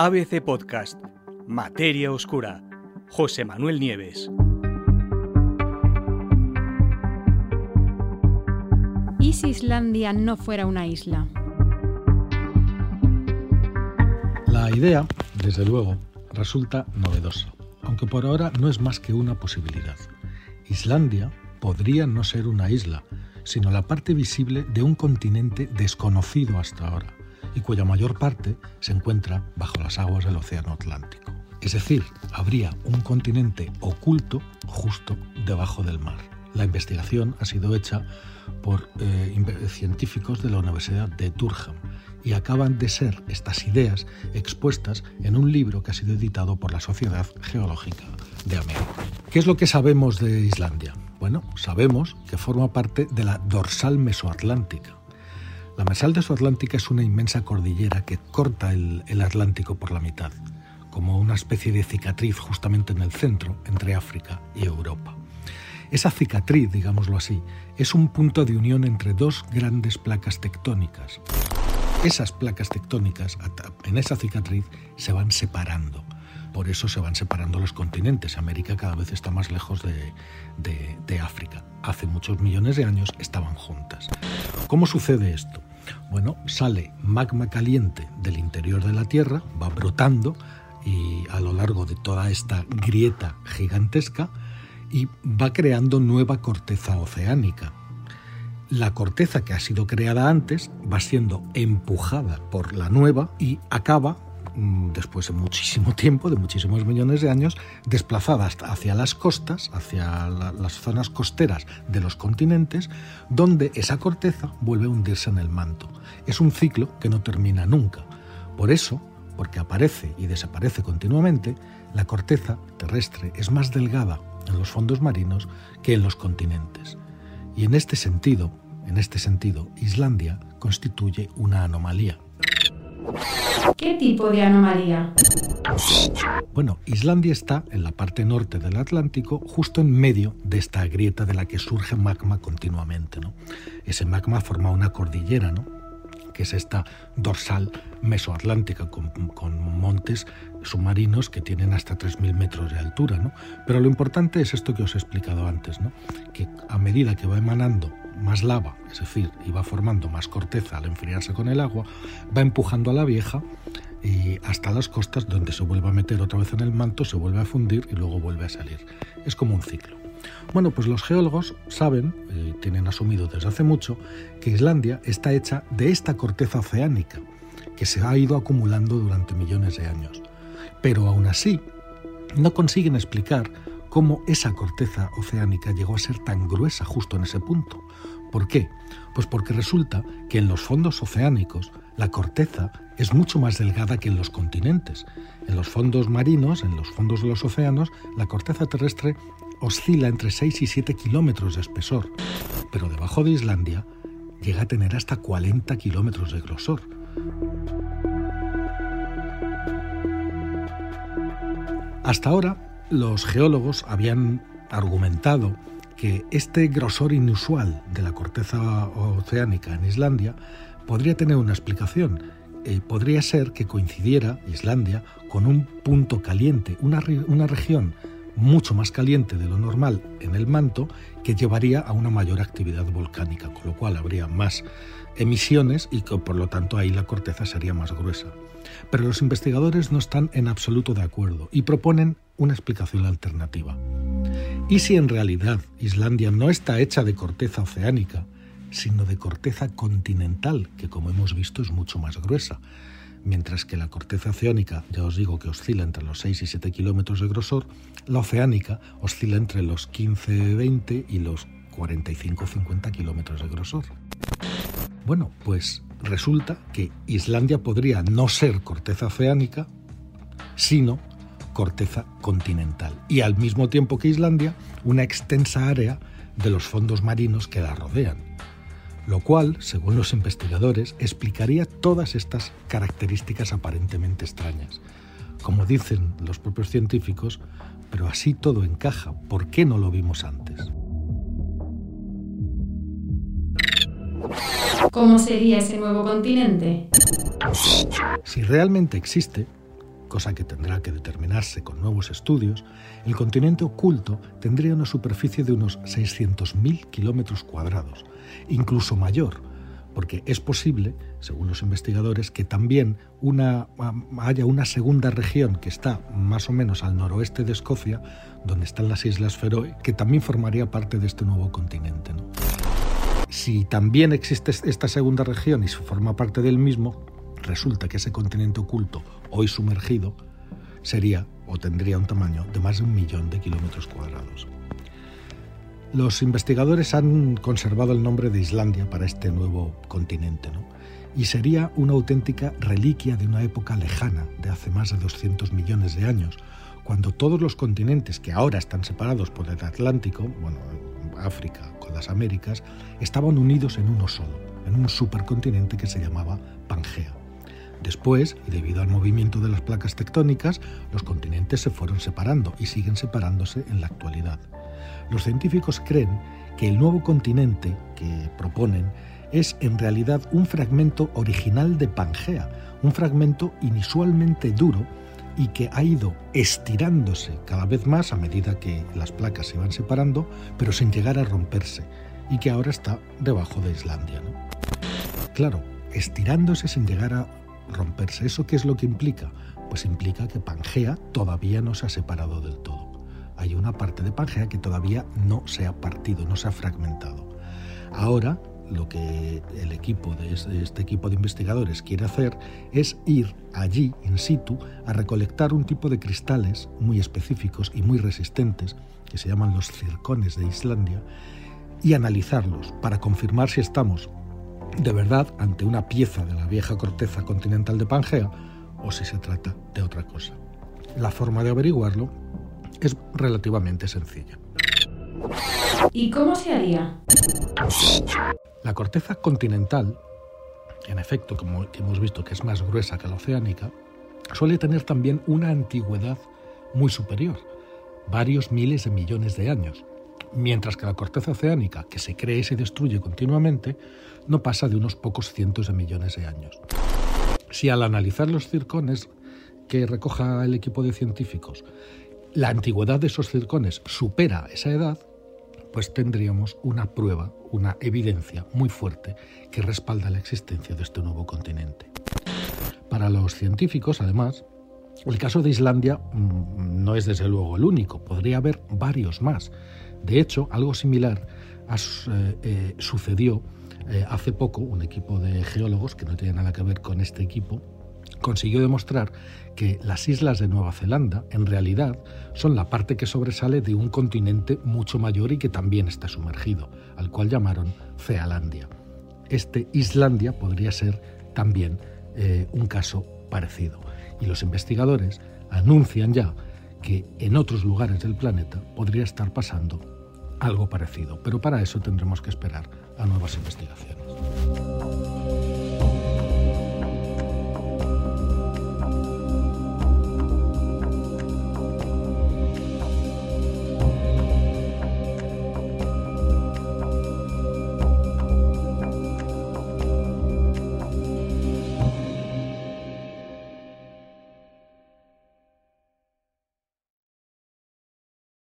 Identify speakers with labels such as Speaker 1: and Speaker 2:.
Speaker 1: ABC Podcast, Materia Oscura, José Manuel Nieves.
Speaker 2: ¿Y si Islandia no fuera una isla?
Speaker 3: La idea, desde luego, resulta novedosa, aunque por ahora no es más que una posibilidad. Islandia podría no ser una isla, sino la parte visible de un continente desconocido hasta ahora y cuya mayor parte se encuentra bajo las aguas del Océano Atlántico. Es decir, habría un continente oculto justo debajo del mar. La investigación ha sido hecha por eh, científicos de la Universidad de Durham y acaban de ser estas ideas expuestas en un libro que ha sido editado por la Sociedad Geológica de América. ¿Qué es lo que sabemos de Islandia? Bueno, sabemos que forma parte de la dorsal mesoatlántica. La dorsal mesoatlántica es una inmensa cordillera que corta el Atlántico por la mitad, como una especie de cicatriz justamente en el centro entre África y Europa. Esa cicatriz, digámoslo así, es un punto de unión entre dos grandes placas tectónicas. Esas placas tectónicas, en esa cicatriz, se van separando por eso se van separando los continentes. América cada vez está más lejos de, África. Hace muchos millones de años estaban juntas. ¿Cómo sucede esto? Bueno, sale magma caliente del interior de la Tierra, va brotando y a lo largo de toda esta grieta gigantesca y va creando nueva corteza oceánica. La corteza que ha sido creada antes va siendo empujada por la nueva y acaba después de muchísimo tiempo, de muchísimos millones de años, desplazadas hacia las costas, hacia las zonas costeras de los continentes, donde esa corteza vuelve a hundirse en el manto. Es un ciclo que no termina nunca. Por eso, porque aparece y desaparece continuamente, la corteza terrestre es más delgada en los fondos marinos que en los continentes. Y en este sentido, en este sentido, Islandia constituye una anomalía.
Speaker 2: ¿Qué tipo de anomalía?
Speaker 3: Bueno, Islandia está en la parte norte del Atlántico, justo en medio de esta grieta de la que surge magma continuamente. ¿no? Ese magma forma una cordillera, ¿no? que es esta dorsal mesoatlántica con, montes submarinos que tienen hasta 3.000 metros de altura. ¿no? Pero lo importante es esto que os he explicado antes, ¿no? que a medida que va emanando más lava, es decir, y va formando más corteza al enfriarse con el agua, va empujando a la vieja y hasta las costas donde se vuelve a meter otra vez en el manto, se vuelve a fundir y luego vuelve a salir. Es como un ciclo. Bueno, pues los geólogos saben, y tienen asumido desde hace mucho, que Islandia está hecha de esta corteza oceánica que se ha ido acumulando durante millones de años. Pero aún así, no consiguen explicar cómo esa corteza oceánica llegó a ser tan gruesa justo en ese punto. ¿Por qué? Pues porque resulta que en los fondos oceánicos la corteza es mucho más delgada que en los continentes. En los fondos marinos, en los fondos de los océanos, la corteza terrestre oscila entre 6 y 7 kilómetros de espesor, pero debajo de Islandia llega a tener hasta 40 kilómetros de grosor. Hasta ahora, los geólogos habían argumentado que este grosor inusual de la corteza oceánica en Islandia podría tener una explicación. Eh, podría ser que coincidiera Islandia con un punto caliente, una, una región mucho más caliente de lo normal en el manto que llevaría a una mayor actividad volcánica, con lo cual habría más emisiones y que por lo tanto ahí la corteza sería más gruesa. Pero los investigadores no están en absoluto de acuerdo y proponen una explicación alternativa. ¿Y si en realidad Islandia no está hecha de corteza oceánica, sino de corteza continental, que como hemos visto es mucho más gruesa? mientras que la corteza oceánica, ya os digo que oscila entre los 6 y 7 kilómetros de grosor, la oceánica oscila entre los 15-20 y los 45-50 kilómetros de grosor. Bueno, pues resulta que Islandia podría no ser corteza oceánica, sino corteza continental. Y al mismo tiempo que Islandia, una extensa área de los fondos marinos que la rodean lo cual, según los investigadores, explicaría todas estas características aparentemente extrañas. Como dicen los propios científicos, pero así todo encaja, ¿por qué no lo vimos antes?
Speaker 2: ¿Cómo sería ese nuevo continente?
Speaker 3: Si realmente existe, cosa que tendrá que determinarse con nuevos estudios, el continente oculto tendría una superficie de unos 600.000 kilómetros cuadrados, incluso mayor, porque es posible, según los investigadores, que también una, haya una segunda región que está más o menos al noroeste de Escocia, donde están las Islas Feroe, que también formaría parte de este nuevo continente. Si también existe esta segunda región y se forma parte del mismo, resulta que ese continente oculto, hoy sumergido, sería o tendría un tamaño de más de un millón de kilómetros cuadrados. Los investigadores han conservado el nombre de Islandia para este nuevo continente, ¿no? y sería una auténtica reliquia de una época lejana, de hace más de 200 millones de años, cuando todos los continentes que ahora están separados por el Atlántico, bueno, África con las Américas, estaban unidos en uno solo, en un supercontinente que se llamaba Pangea. Después, debido al movimiento de las placas tectónicas, los continentes se fueron separando y siguen separándose en la actualidad. Los científicos creen que el nuevo continente que proponen es en realidad un fragmento original de Pangea, un fragmento inusualmente duro y que ha ido estirándose cada vez más a medida que las placas se van separando, pero sin llegar a romperse, y que ahora está debajo de Islandia. Claro, estirándose sin llegar a romperse. ¿Eso qué es lo que implica? Pues implica que Pangea todavía no se ha separado del todo hay una parte de Pangea que todavía no se ha partido, no se ha fragmentado. Ahora lo que el equipo de este equipo de investigadores quiere hacer es ir allí in situ a recolectar un tipo de cristales muy específicos y muy resistentes que se llaman los circones de Islandia y analizarlos para confirmar si estamos de verdad ante una pieza de la vieja corteza continental de Pangea o si se trata de otra cosa. La forma de averiguarlo es relativamente sencilla.
Speaker 2: ¿Y cómo se haría?
Speaker 3: La corteza continental, en efecto, como hemos visto que es más gruesa que la oceánica, suele tener también una antigüedad muy superior, varios miles de millones de años, mientras que la corteza oceánica, que se cree y se destruye continuamente, no pasa de unos pocos cientos de millones de años. Si al analizar los circones que recoja el equipo de científicos la antigüedad de esos circones supera esa edad, pues tendríamos una prueba, una evidencia muy fuerte que respalda la existencia de este nuevo continente. Para los científicos, además, el caso de Islandia mm, no es desde luego el único, podría haber varios más. De hecho, algo similar eh, eh, sucedió eh, hace poco, un equipo de geólogos, que no tiene nada que ver con este equipo, consiguió demostrar que las islas de Nueva Zelanda en realidad son la parte que sobresale de un continente mucho mayor y que también está sumergido, al cual llamaron Cealandia. Este Islandia podría ser también eh, un caso parecido. Y los investigadores anuncian ya que en otros lugares del planeta podría estar pasando algo parecido, pero para eso tendremos que esperar a nuevas investigaciones.